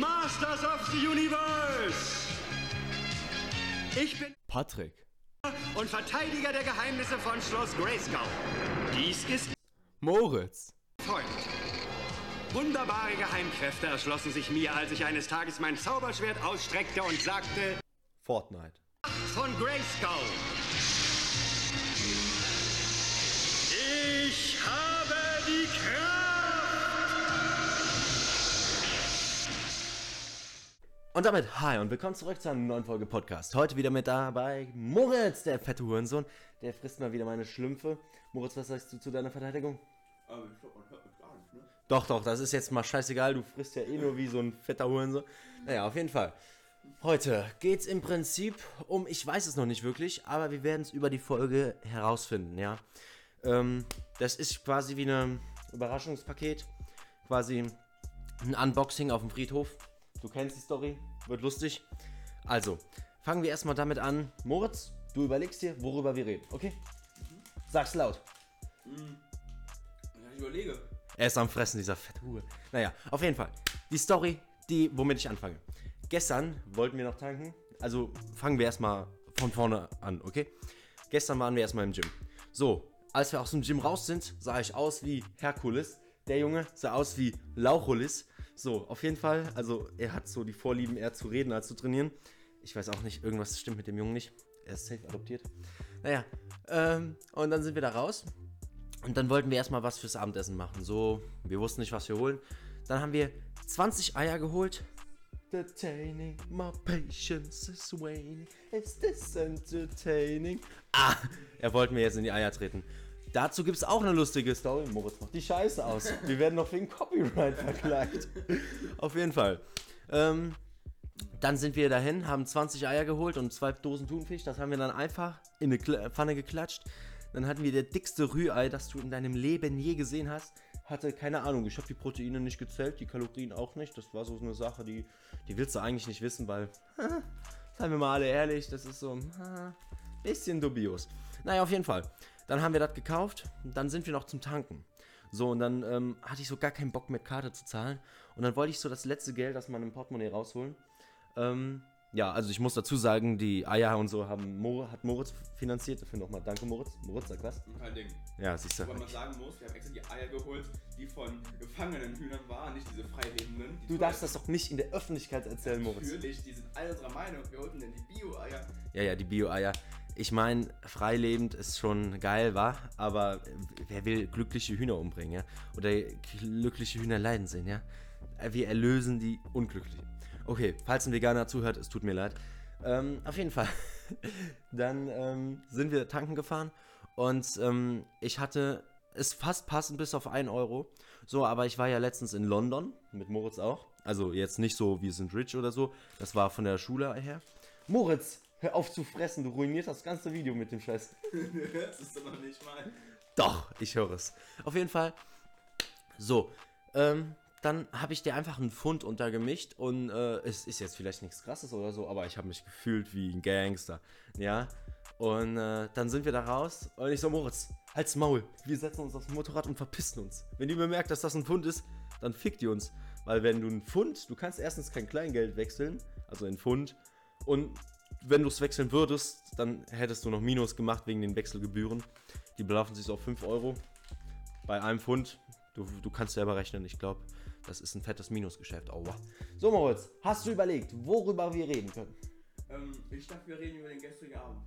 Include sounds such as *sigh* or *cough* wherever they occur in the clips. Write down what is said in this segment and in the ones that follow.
Masters of the Universe. Ich bin Patrick. und Verteidiger der Geheimnisse von Schloss Grayskull. Dies ist Moritz. folgt. Wunderbare Geheimkräfte erschlossen sich mir, als ich eines Tages mein Zauberschwert ausstreckte und sagte, Fortnite. von Grayskull. Und damit hi und willkommen zurück zu einer neuen Folge Podcast. Heute wieder mit dabei Moritz, der fette Hurensohn. Der frisst mal wieder meine Schlümpfe. Moritz, was sagst du zu deiner Verteidigung? Aber ich glaube, man hört mich gar nicht, ne? Doch, doch, das ist jetzt mal scheißegal. Du frisst ja eh nur wie so ein fetter Hurensohn. Naja, auf jeden Fall. Heute geht's im Prinzip um, ich weiß es noch nicht wirklich, aber wir werden es über die Folge herausfinden, ja. Ähm, das ist quasi wie ein Überraschungspaket. Quasi ein Unboxing auf dem Friedhof. Du kennst die Story, wird lustig. Also, fangen wir erstmal damit an. Moritz, du überlegst dir, worüber wir reden, okay? Sag's laut. Ja, ich überlege. Er ist am Fressen, dieser fette Hure. Naja, auf jeden Fall. Die Story, die, womit ich anfange. Gestern wollten wir noch tanken. Also fangen wir erstmal von vorne an, okay? Gestern waren wir erstmal im Gym. So, als wir aus dem Gym raus sind, sah ich aus wie Herkules. Der Junge sah aus wie Lauchulis. So, auf jeden Fall. Also, er hat so die Vorlieben, eher zu reden als zu trainieren. Ich weiß auch nicht, irgendwas stimmt mit dem Jungen nicht. Er ist safe adoptiert. Naja, ähm, und dann sind wir da raus. Und dann wollten wir erstmal was fürs Abendessen machen. So, wir wussten nicht, was wir holen. Dann haben wir 20 Eier geholt. Entertaining, my patience is waning. Is this entertaining? Ah, er wollte mir jetzt in die Eier treten. Dazu gibt es auch eine lustige Story. Moritz macht die Scheiße aus. Wir werden noch wegen Copyright verklagt. Auf jeden Fall. Ähm, dann sind wir dahin, haben 20 Eier geholt und zwei Dosen Thunfisch. Das haben wir dann einfach in eine Pfanne geklatscht. Dann hatten wir der dickste Rührei, das du in deinem Leben je gesehen hast. Hatte keine Ahnung, ich habe die Proteine nicht gezählt, die Kalorien auch nicht. Das war so eine Sache, die, die willst du eigentlich nicht wissen, weil, *laughs* seien wir mal alle ehrlich, das ist so ein *laughs* bisschen dubios. Naja, auf jeden Fall. Dann haben wir das gekauft, dann sind wir noch zum Tanken. So, und dann ähm, hatte ich so gar keinen Bock mit Karte zu zahlen. Und dann wollte ich so das letzte Geld aus meinem Portemonnaie rausholen. Ähm, ja, also ich muss dazu sagen, die Eier und so haben Mor hat Moritz finanziert. Dafür nochmal danke, Moritz. Moritz, sag was? Kein Ding. Ja, siehst du. Wobei man sagen muss, wir haben extra die Eier geholt, die von gefangenen Hühnern waren, nicht diese freilebenden. die Du darfst das doch nicht in der Öffentlichkeit erzählen, Moritz. Natürlich, die sind alle unserer Meinung. Wir holten denn die Bio-Eier. Ja, ja, die Bio-Eier. Ich meine, freilebend ist schon geil, war, aber wer will glückliche Hühner umbringen, ja? Oder glückliche Hühner leiden sehen, ja? Wir erlösen die Unglücklichen. Okay, falls ein Veganer zuhört, es tut mir leid. Ähm, auf jeden Fall. *laughs* Dann ähm, sind wir tanken gefahren und ähm, ich hatte es fast passend bis auf 1 Euro. So, aber ich war ja letztens in London, mit Moritz auch. Also jetzt nicht so, wir sind rich oder so. Das war von der Schule her. Moritz, hör auf zu fressen, du ruinierst das ganze Video mit dem Scheiß. *laughs* das ist doch noch nicht mal. Doch, ich höre es. Auf jeden Fall. So, ähm, dann habe ich dir einfach einen Pfund untergemischt und äh, es ist jetzt vielleicht nichts krasses oder so, aber ich habe mich gefühlt wie ein Gangster. Ja. Und äh, dann sind wir da raus und ich so, Moritz, halt's Maul. Wir setzen uns aufs Motorrad und verpissen uns. Wenn ihr bemerkt, dass das ein Pfund ist, dann fickt ihr uns. Weil wenn du ein Pfund, du kannst erstens kein Kleingeld wechseln, also in Pfund, und wenn du es wechseln würdest, dann hättest du noch Minus gemacht wegen den Wechselgebühren. Die belaufen sich so auf 5 Euro bei einem Pfund. Du, du kannst selber rechnen, ich glaube, das ist ein fettes Minusgeschäft. Aua. So, Moritz, hast du überlegt, worüber wir reden können? Ähm, ich dachte, wir reden über den gestrigen Abend.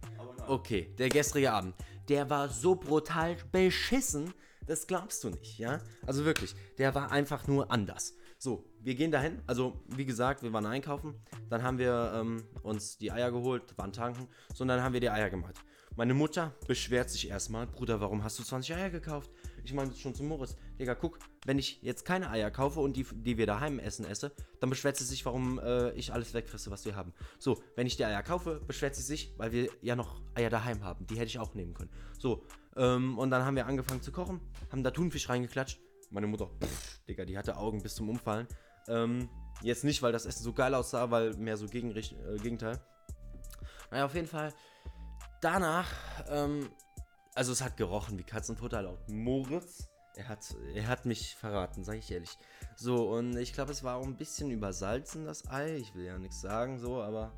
Okay, der gestrige Abend, der war so brutal beschissen, das glaubst du nicht, ja? Also wirklich, der war einfach nur anders. So, wir gehen dahin, also wie gesagt, wir waren einkaufen, dann haben wir ähm, uns die Eier geholt, waren tanken, so und dann haben wir die Eier gemacht. Meine Mutter beschwert sich erstmal, Bruder, warum hast du 20 Eier gekauft? Ich meinte schon zu Moritz, Digga, guck, wenn ich jetzt keine Eier kaufe und die, die wir daheim essen esse, dann beschwert sie sich, warum äh, ich alles wegfresse, was wir haben. So, wenn ich die Eier kaufe, beschwert sie sich, weil wir ja noch Eier daheim haben. Die hätte ich auch nehmen können. So, ähm, und dann haben wir angefangen zu kochen, haben da Thunfisch reingeklatscht. Meine Mutter, pff, Digga, die hatte Augen bis zum Umfallen. Ähm, jetzt nicht, weil das Essen so geil aussah, weil mehr so Gegenricht äh, Gegenteil. Naja, auf jeden Fall. Danach, ähm, also es hat gerochen wie Katzenfutter laut Moritz. Er hat, er hat mich verraten, sage ich ehrlich. So, und ich glaube, es war auch ein bisschen übersalzen, das Ei. Ich will ja nichts sagen, so, aber.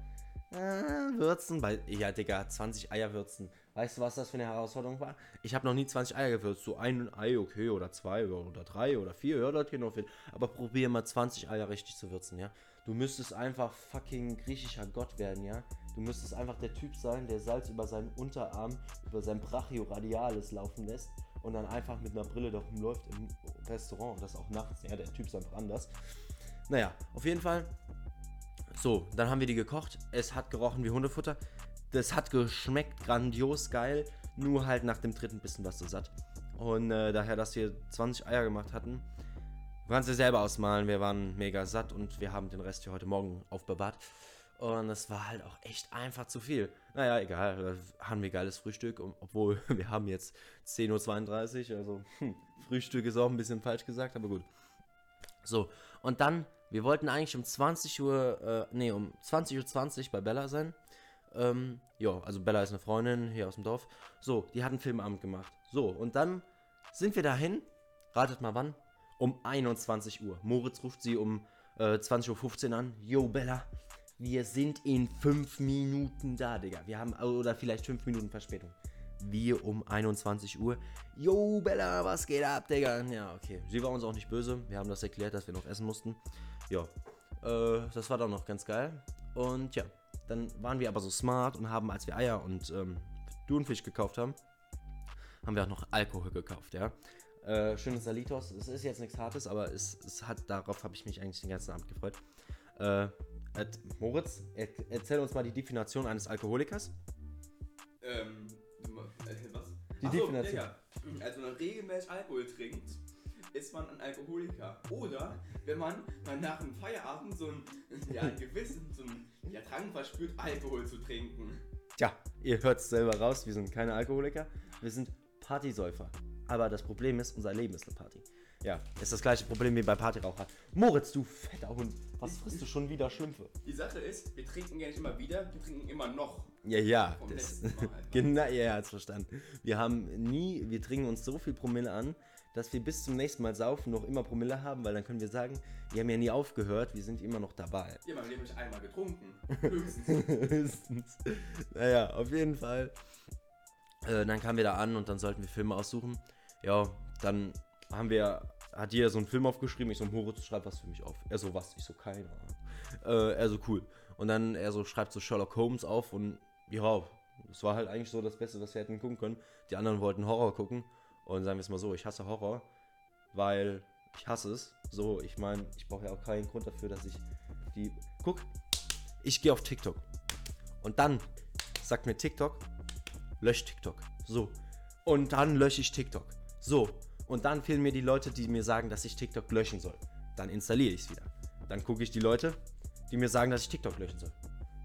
Äh, würzen, bei. Ja, Digga, 20 Eier würzen. Weißt du, was das für eine Herausforderung war? Ich habe noch nie 20 Eier gewürzt. So ein Ei, okay, oder zwei, oder drei, oder vier, ja, das geht noch viel. Aber probier mal 20 Eier richtig zu würzen, ja? Du müsstest einfach fucking griechischer Gott werden, ja? Du müsstest einfach der Typ sein, der Salz über seinen Unterarm, über sein Brachioradialis laufen lässt und dann einfach mit einer Brille da rumläuft im Restaurant und das auch nachts. Ja, der Typ ist einfach anders. Naja, auf jeden Fall. So, dann haben wir die gekocht. Es hat gerochen wie Hundefutter. Das hat geschmeckt grandios geil. Nur halt nach dem dritten bisschen was so satt. Und äh, daher, dass wir 20 Eier gemacht hatten, du kannst dir selber ausmalen. Wir waren mega satt und wir haben den Rest hier heute Morgen aufbewahrt. Und es war halt auch echt einfach zu viel. Naja, egal, haben wir geiles Frühstück, obwohl *laughs* wir haben jetzt 10.32 Uhr, also hm, Frühstück ist auch ein bisschen falsch gesagt, aber gut. So, und dann, wir wollten eigentlich um 20 Uhr, äh, nee, um 20.20 Uhr 20 bei Bella sein. Ähm, ja, also Bella ist eine Freundin hier aus dem Dorf. So, die hat einen Filmabend gemacht. So, und dann sind wir dahin, ratet mal wann, um 21 Uhr. Moritz ruft sie um äh, 20.15 Uhr an. Yo, Bella, wir sind in 5 Minuten da, Digga. Wir haben, oder vielleicht 5 Minuten Verspätung. Wir um 21 Uhr. Yo, Bella, was geht ab, Digga? Ja, okay. Sie war uns auch nicht böse. Wir haben das erklärt, dass wir noch essen mussten. Ja, äh, das war dann noch ganz geil. Und ja, dann waren wir aber so smart und haben, als wir Eier und ähm, Thunfisch gekauft haben, haben wir auch noch Alkohol gekauft, ja. Äh, schönes Salitos. Es ist jetzt nichts Hartes, aber es, es hat, darauf habe ich mich eigentlich den ganzen Abend gefreut. Äh, Moritz, er, erzähl uns mal die Definition eines Alkoholikers. Ähm, äh, was? Die Ach so, Definition. ja. Also, wenn man regelmäßig Alkohol trinkt, ist man ein Alkoholiker. Oder wenn man mal nach dem Feierabend so ein, ja, ein Gewissen, so ein ja, Drang verspürt, Alkohol zu trinken. Tja, ihr hört es selber raus, wir sind keine Alkoholiker, wir sind Partysäufer. Aber das Problem ist, unser Leben ist eine Party. Ja, ist das gleiche Problem wie bei Partyraucher. Moritz, du fetter Hund, was frisst du schon wieder Schlümpfe? Die Sache ist, wir trinken ja nicht immer wieder, wir trinken immer noch. Ja, ja, Vom das, Mal halt. *laughs* genau, ja, ja, hat's verstanden. Wir haben nie, wir trinken uns so viel Promille an, dass wir bis zum nächsten Mal saufen noch immer Promille haben, weil dann können wir sagen, wir haben ja nie aufgehört, wir sind immer noch dabei. Ja, mein Leben habe ich einmal getrunken. *laughs* Höchstens. Höchstens. naja, auf jeden Fall. Äh, dann kamen wir da an und dann sollten wir Filme aussuchen. Ja, dann haben wir, hat jeder so einen Film aufgeschrieben. Ich so, Moritz, schreib was für mich auf. Er so, was? Ich so, keine Ahnung. Äh, er so, cool. Und dann er so, schreibt so Sherlock Holmes auf und ja, das war halt eigentlich so das Beste, was wir hätten gucken können. Die anderen wollten Horror gucken. Und sagen wir es mal so, ich hasse Horror, weil ich hasse es. So, ich meine, ich brauche ja auch keinen Grund dafür, dass ich die. Guck, ich gehe auf TikTok. Und dann sagt mir TikTok, lösch TikTok. So. Und dann lösche ich TikTok. So. Und dann fehlen mir die Leute, die mir sagen, dass ich TikTok löschen soll. Dann installiere ich es wieder. Dann gucke ich die Leute, die mir sagen, dass ich TikTok löschen soll.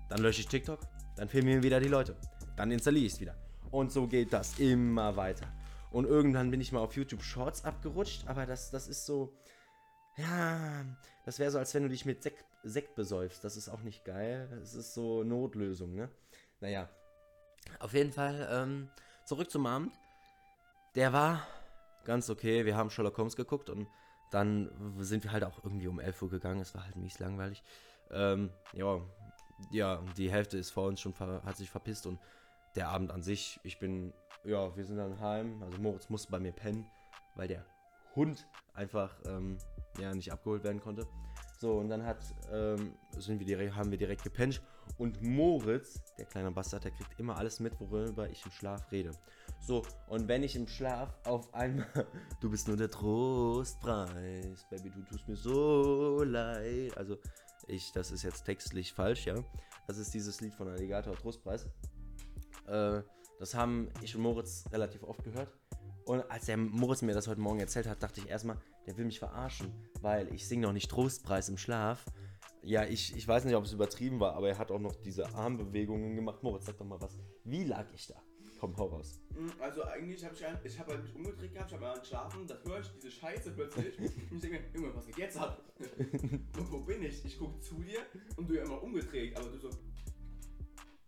Dann lösche ich TikTok. Dann fehlen mir wieder die Leute. Dann installiere ich es wieder. Und so geht das immer weiter. Und irgendwann bin ich mal auf YouTube Shorts abgerutscht, aber das, das ist so. Ja, das wäre so, als wenn du dich mit Sekt, Sekt besäufst. Das ist auch nicht geil. Das ist so Notlösung, ne? Naja. Auf jeden Fall, ähm, zurück zum Abend. Der war ganz okay. Wir haben Sherlock Holmes geguckt und dann sind wir halt auch irgendwie um 11 Uhr gegangen. Es war halt mies langweilig. Ähm, ja, ja, die Hälfte ist vor uns schon hat sich verpisst und der Abend an sich, ich bin, ja, wir sind dann heim. Also Moritz musste bei mir pennen, weil der Hund einfach ähm, ja, nicht abgeholt werden konnte. So, und dann hat, ähm, sind wir direkt, haben wir direkt gepennt. Und Moritz, der kleine Bastard, der kriegt immer alles mit, worüber ich im Schlaf rede. So, und wenn ich im Schlaf auf einmal, *laughs* du bist nur der Trostpreis, Baby, du tust mir so leid. Also, ich, das ist jetzt textlich falsch, ja. Das ist dieses Lied von Alligator Trostpreis. Äh, das haben ich und Moritz relativ oft gehört. Und als der Moritz mir das heute Morgen erzählt hat, dachte ich erstmal, der will mich verarschen, weil ich singe noch nicht Trostpreis im Schlaf. Ja, ich, ich weiß nicht, ob es übertrieben war, aber er hat auch noch diese Armbewegungen gemacht. Moritz, sag doch mal was. Wie lag ich da? Komm, hau raus. Mm, Also eigentlich habe ich, ein- ich habe halt mich umgedreht gehabt, ich habe mal geschlafen, da höre ich diese Scheiße plötzlich *laughs* und ich denke mir, Junge, was geht jetzt ab? *laughs* wo, wo bin ich? Ich gucke zu dir und du ja immer umgedreht, aber du so,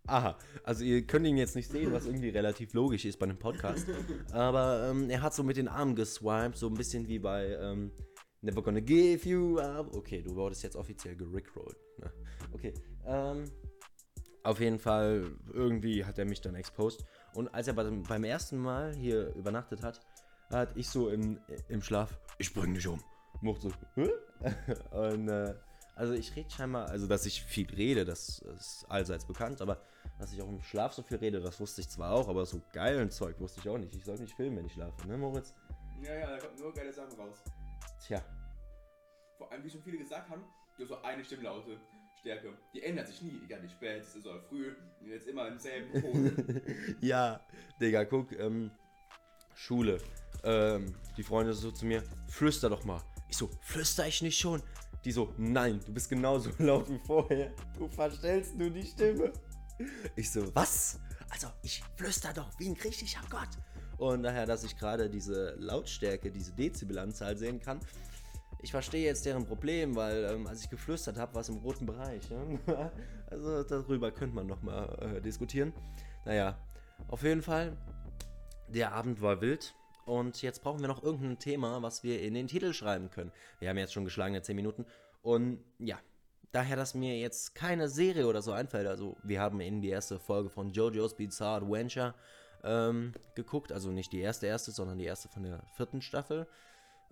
Aha, also ihr könnt ihn jetzt nicht sehen, was irgendwie relativ logisch ist bei einem Podcast. Aber ähm, er hat so mit den Armen geswiped, so ein bisschen wie bei ähm, Never Gonna Give You Up. Okay, du wurdest jetzt offiziell gerickrollt. Ne? Okay, ähm, auf jeden Fall, irgendwie hat er mich dann exposed. Und als er beim, ersten Mal hier übernachtet hat, hat ich so im, im Schlaf, ich bring dich um. Mocht so, Hä? *laughs* Und äh, also ich rede scheinbar, also dass ich viel rede, das ist allseits bekannt, aber dass ich auch im Schlaf so viel rede, das wusste ich zwar auch, aber so geilen Zeug wusste ich auch nicht. Ich soll nicht filmen, wenn ich schlafe, ne Moritz? Ja, ja, da kommt nur geile Sachen raus. Tja, Vor allem, wie schon viele gesagt haben, du hast so eine Stimmlaute. Stärke. Die ändert sich nie, egal wie spät, es ist oder früh, jetzt immer im selben Ton. *laughs* ja, Digga, guck, ähm, Schule. Ähm, die Freunde so zu mir, flüster doch mal. Ich so, flüster ich nicht schon? Die so, nein, du bist genauso *laughs* laut wie vorher. Du verstellst nur die Stimme. Ich so, was? Also, ich flüster doch wie ein griechischer Gott. Und daher, dass ich gerade diese Lautstärke, diese Dezibelanzahl sehen kann, ich verstehe jetzt deren Problem, weil ähm, als ich geflüstert habe, war es im roten Bereich. Ne? *laughs* also darüber könnte man nochmal äh, diskutieren. Naja, auf jeden Fall, der Abend war wild. Und jetzt brauchen wir noch irgendein Thema, was wir in den Titel schreiben können. Wir haben jetzt schon geschlagene 10 Minuten. Und ja, daher, dass mir jetzt keine Serie oder so einfällt. Also, wir haben in die erste Folge von JoJo's Bizarre Adventure ähm, geguckt. Also nicht die erste, erste, sondern die erste von der vierten Staffel.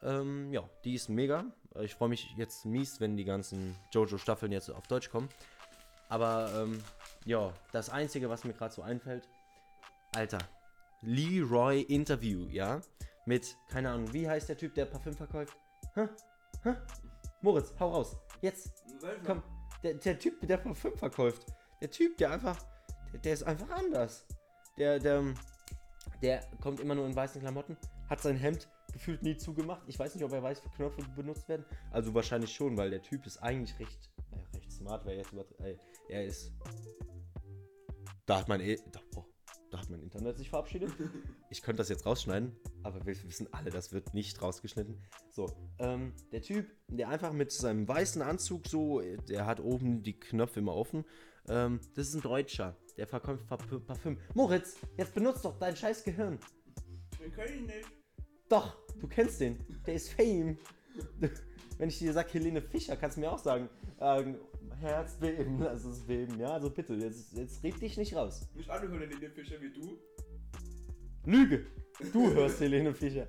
Ähm, ja, die ist mega. Ich freue mich jetzt mies, wenn die ganzen JoJo-Staffeln jetzt auf Deutsch kommen. Aber ähm, ja, das Einzige, was mir gerade so einfällt, Alter, Leroy Interview, ja? Mit, keine Ahnung, wie heißt der Typ, der Parfüm verkauft? Hä? Hä? Moritz, hau raus. Jetzt, komm. Der, der Typ, der Parfüm verkauft. Der Typ, der einfach, der, der ist einfach anders. Der, der, der kommt immer nur in weißen Klamotten, hat sein Hemd gefühlt nie zugemacht. Ich weiß nicht, ob er weiß, wie Knöpfe benutzt werden. Also wahrscheinlich schon, weil der Typ ist eigentlich recht, äh, recht smart, weil er jetzt äh, er ist. Da hat mein, e da, oh, hat mein Internet sich verabschiedet. *laughs* Ich könnte das jetzt rausschneiden, aber wir wissen alle, das wird nicht rausgeschnitten. So, ähm, der Typ, der einfach mit seinem weißen Anzug so, der hat oben die Knöpfe immer offen. Ähm, das ist ein Deutscher, der verkauft Parfüm. Parfüm. Moritz, jetzt benutzt doch dein scheiß Gehirn. Wir können nicht. Doch, du kennst den. Der ist Fame. *laughs* Wenn ich dir sage Helene Fischer, kannst du mir auch sagen, ähm, Herzbeben, *laughs* lass es beben. Ja, also bitte, jetzt, jetzt red dich nicht raus. Nicht alle hören den Fischer wie du. Lüge! Du *laughs* hörst Helene Fischer.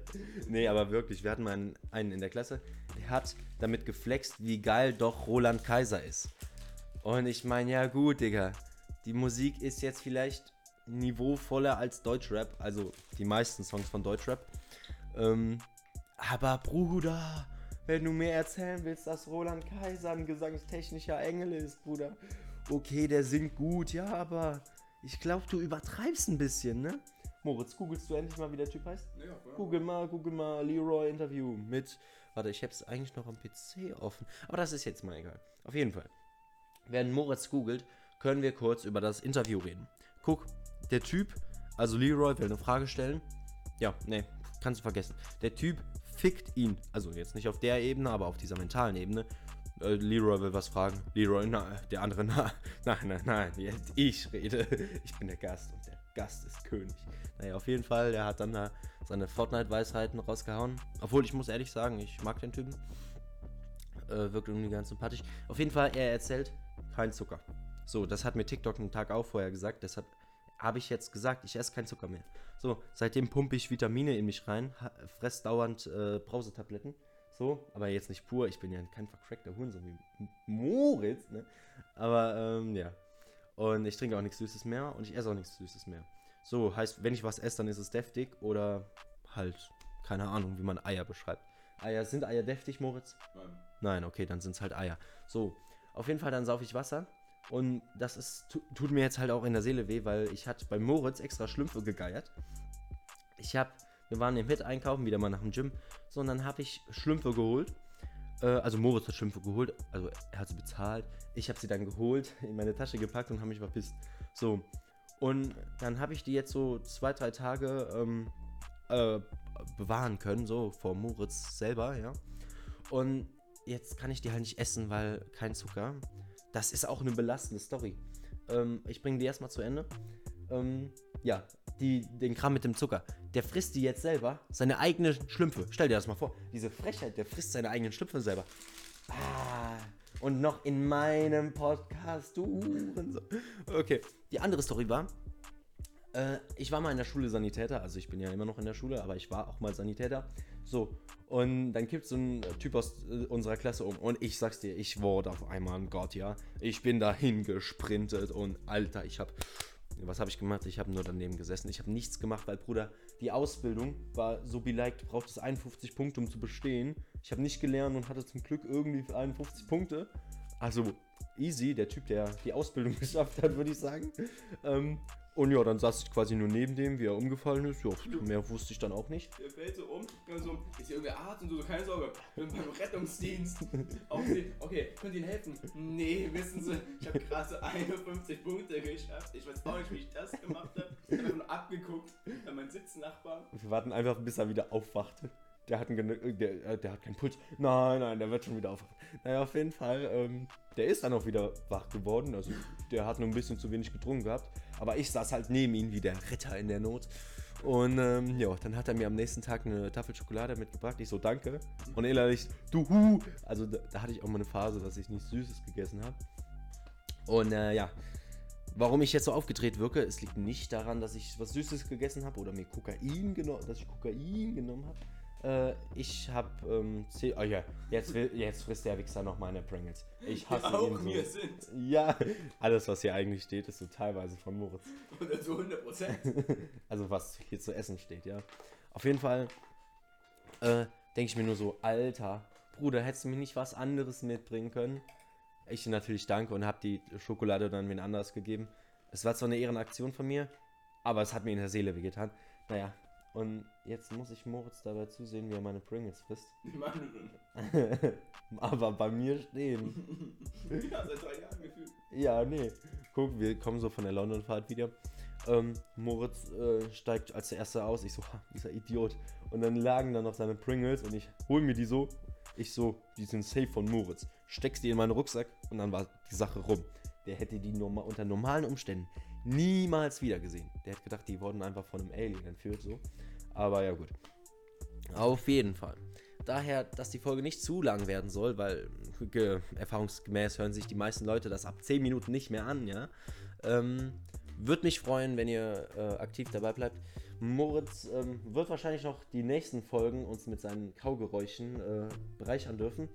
Nee, aber wirklich, wir hatten mal einen, einen in der Klasse, der hat damit geflext, wie geil doch Roland Kaiser ist. Und ich meine, ja gut, Digga, die Musik ist jetzt vielleicht niveauvoller als Deutschrap, also die meisten Songs von Deutschrap. Ähm, aber Bruder, wenn du mir erzählen willst, dass Roland Kaiser ein gesangstechnischer Engel ist, Bruder. Okay, der singt gut, ja, aber ich glaube, du übertreibst ein bisschen, ne? Moritz, googelst du endlich mal, wie der Typ heißt? Ja. Google mal, google mal Leroy Interview mit. Warte, ich hab's eigentlich noch am PC offen. Aber das ist jetzt mal egal. Auf jeden Fall. Während Moritz googelt, können wir kurz über das Interview reden. Guck, der Typ, also Leroy will eine Frage stellen. Ja, nee, kannst du vergessen. Der Typ fickt ihn. Also jetzt nicht auf der Ebene, aber auf dieser mentalen Ebene. Äh, Leroy will was fragen. Leroy, na, der andere, na, *laughs* nein, nein, nein, jetzt ich rede. *laughs* Ich bin der Gast und der Gast ist König. Naja, auf jeden Fall, der hat dann da seine Fortnite-Weisheiten rausgehauen. Obwohl, ich muss ehrlich sagen, ich mag den Typen. Äh, wirkt irgendwie ganz sympathisch. Auf jeden Fall, er erzählt, kein Zucker. So, das hat mir TikTok einen Tag auch vorher gesagt. Deshalb habe ich jetzt gesagt, ich esse kein Zucker mehr. So, seitdem pumpe ich Vitamine in mich rein, fress dauernd äh, Brausetabletten. So, aber jetzt nicht pur, ich bin ja kein vercrackter Hurensohn wie Moritz, ne? Aber, ähm, ja. Und ich trinke auch nichts Süßes mehr und ich esse auch nichts Süßes mehr. So, heißt, wenn ich was esse, dann ist es deftig oder halt, keine Ahnung, wie man Eier beschreibt. Eier, sind Eier deftig, Moritz? Nein. Nein, okay, dann sind es halt Eier. So, auf jeden Fall, dann saufe ich Wasser. Und das ist, tu, tut mir jetzt halt auch in der Seele weh, weil ich hatte bei Moritz extra Schlümpfe gegeiert. Ich hab, wir waren im Hit einkaufen, wieder mal nach dem Gym. So, und dann habe ich Schlümpfe geholt. Äh, also Moritz hat Schlümpfe geholt, also er hat sie bezahlt. Ich habe sie dann geholt, *laughs* in meine Tasche gepackt und habe mich verpisst. So, und dann habe ich die jetzt so zwei, drei Tage ähm, äh, bewahren können, so vor Moritz selber, ja. Und jetzt kann ich die halt nicht essen, weil kein Zucker. Das ist auch eine belastende Story. Ähm, ich bringe die erstmal zu Ende. Ähm, ja, die, den Kram mit dem Zucker. Der frisst die jetzt selber, seine eigenen Schlümpfe. Stell dir das mal vor. Diese Frechheit, der frisst seine eigenen Schlümpfe selber. Ah, und noch in meinem Podcast, du Hurensohn. Okay, die andere Story war, äh, ich war mal in der Schule Sanitäter, also ich bin ja immer noch in der Schule, aber ich war auch mal Sanitäter. So, und dann kippt so ein Typ aus äh, unserer Klasse um. Und ich sag's dir, ich wurde auf einmal ein Gott, ja. Ich bin dahin gesprintet und Alter, ich hab. Was habe ich gemacht? Ich habe nur daneben gesessen. Ich habe nichts gemacht, weil, Bruder, die Ausbildung war so beleidigt, braucht es 51 Punkte, um zu bestehen. Ich habe nicht gelernt und hatte zum Glück irgendwie 51 Punkte. Also easy, der Typ, der die Ausbildung *laughs* geschafft hat, würde ich sagen. Ähm, und ja, dann saß ich quasi nur neben dem, wie er umgefallen ist. Ja, mehr wusste ich dann auch nicht. Der fällt so um, und so, ist hier irgendwer Arzt und so, keine Sorge, bin beim Rettungsdienst. Aufsehen, okay, könnt ihr Ihnen helfen? Nee, wissen Sie, ich habe gerade so 51 Punkte geschafft. Ich weiß auch nicht, wie ich das gemacht habe. Ich habe nur abgeguckt an meinen Sitznachbar. Wir warten einfach, bis er wieder aufwachte. Der hat, einen, gen- der, äh, der hat keinen Puls. Nein, nein, der wird schon wieder aufwachen. Naja, auf jeden Fall, ähm, der ist dann auch wieder wach geworden. Also, der hat nur ein bisschen zu wenig getrunken gehabt. Aber ich saß halt neben ihm wie der Retter in der Not. Und ähm, ja, dann hat er mir am nächsten Tag eine Tafel Schokolade mitgebracht. Ich so, danke. Und innerlich, du Hu. Also, da, da hatte ich auch mal eine Phase, dass ich nichts Süßes gegessen habe. Und äh, ja, Warum ich jetzt so aufgedreht wirke, es liegt nicht daran, dass ich was Süßes gegessen habe oder mir Kokain genommen, dass ich Kokain genommen habe. Äh, ich habe ähm, zeh- oh ja, jetzt, will, jetzt frisst der Wichser noch meine Pringles. Ich hasse auch ihn so. mir sind. Ja, alles was hier eigentlich steht, ist so teilweise von Moritz. Oder so 100 Prozent. *laughs* Also was hier zu essen steht, ja. Auf jeden Fall äh, denke ich mir nur so, Alter, Bruder, hättest du mir nicht was anderes mitbringen können? Ich natürlich danke und habe die Schokolade dann wen anders gegeben. Es war zwar eine Ehrenaktion von mir, aber es hat mir in der Seele wehgetan. Naja, und jetzt muss ich Moritz dabei zusehen, wie er meine Pringles frisst. *laughs* Die machen aber bei mir stehen. *laughs* Ja, seit drei Jahren gefühlt. Ja, nee. Guck, wir kommen so von der London-Fahrt wieder. Ähm, Moritz äh, steigt als der Erste aus. Ich so, ha, dieser Idiot. Und dann lagen da noch seine Pringles und ich hol mir die so. Ich so, die sind safe von Moritz. Steckst die in meinen Rucksack und dann war die Sache rum. Der hätte die norma unter normalen Umständen niemals wieder gesehen. Der hat gedacht, die wurden einfach von einem Alien entführt, so. Aber ja, gut. Auf jeden Fall. Daher, dass die Folge nicht zu lang werden soll, weil ge erfahrungsgemäß hören sich die meisten Leute das ab 10 Minuten nicht mehr an, ja. Ähm, Würde mich freuen, wenn ihr äh, aktiv dabei bleibt. Moritz ähm, wird wahrscheinlich noch die nächsten Folgen uns mit seinen Kaugeräuschen äh, bereichern dürfen.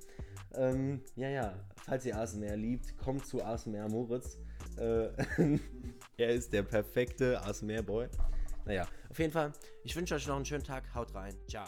Ähm, ja, ja, falls ihr ASMR liebt, kommt zu ASMR Moritz. Äh, *laughs* er ist der perfekte ASMR-Boy. Naja, auf jeden Fall, ich wünsche euch noch einen schönen Tag. Haut rein. Ciao.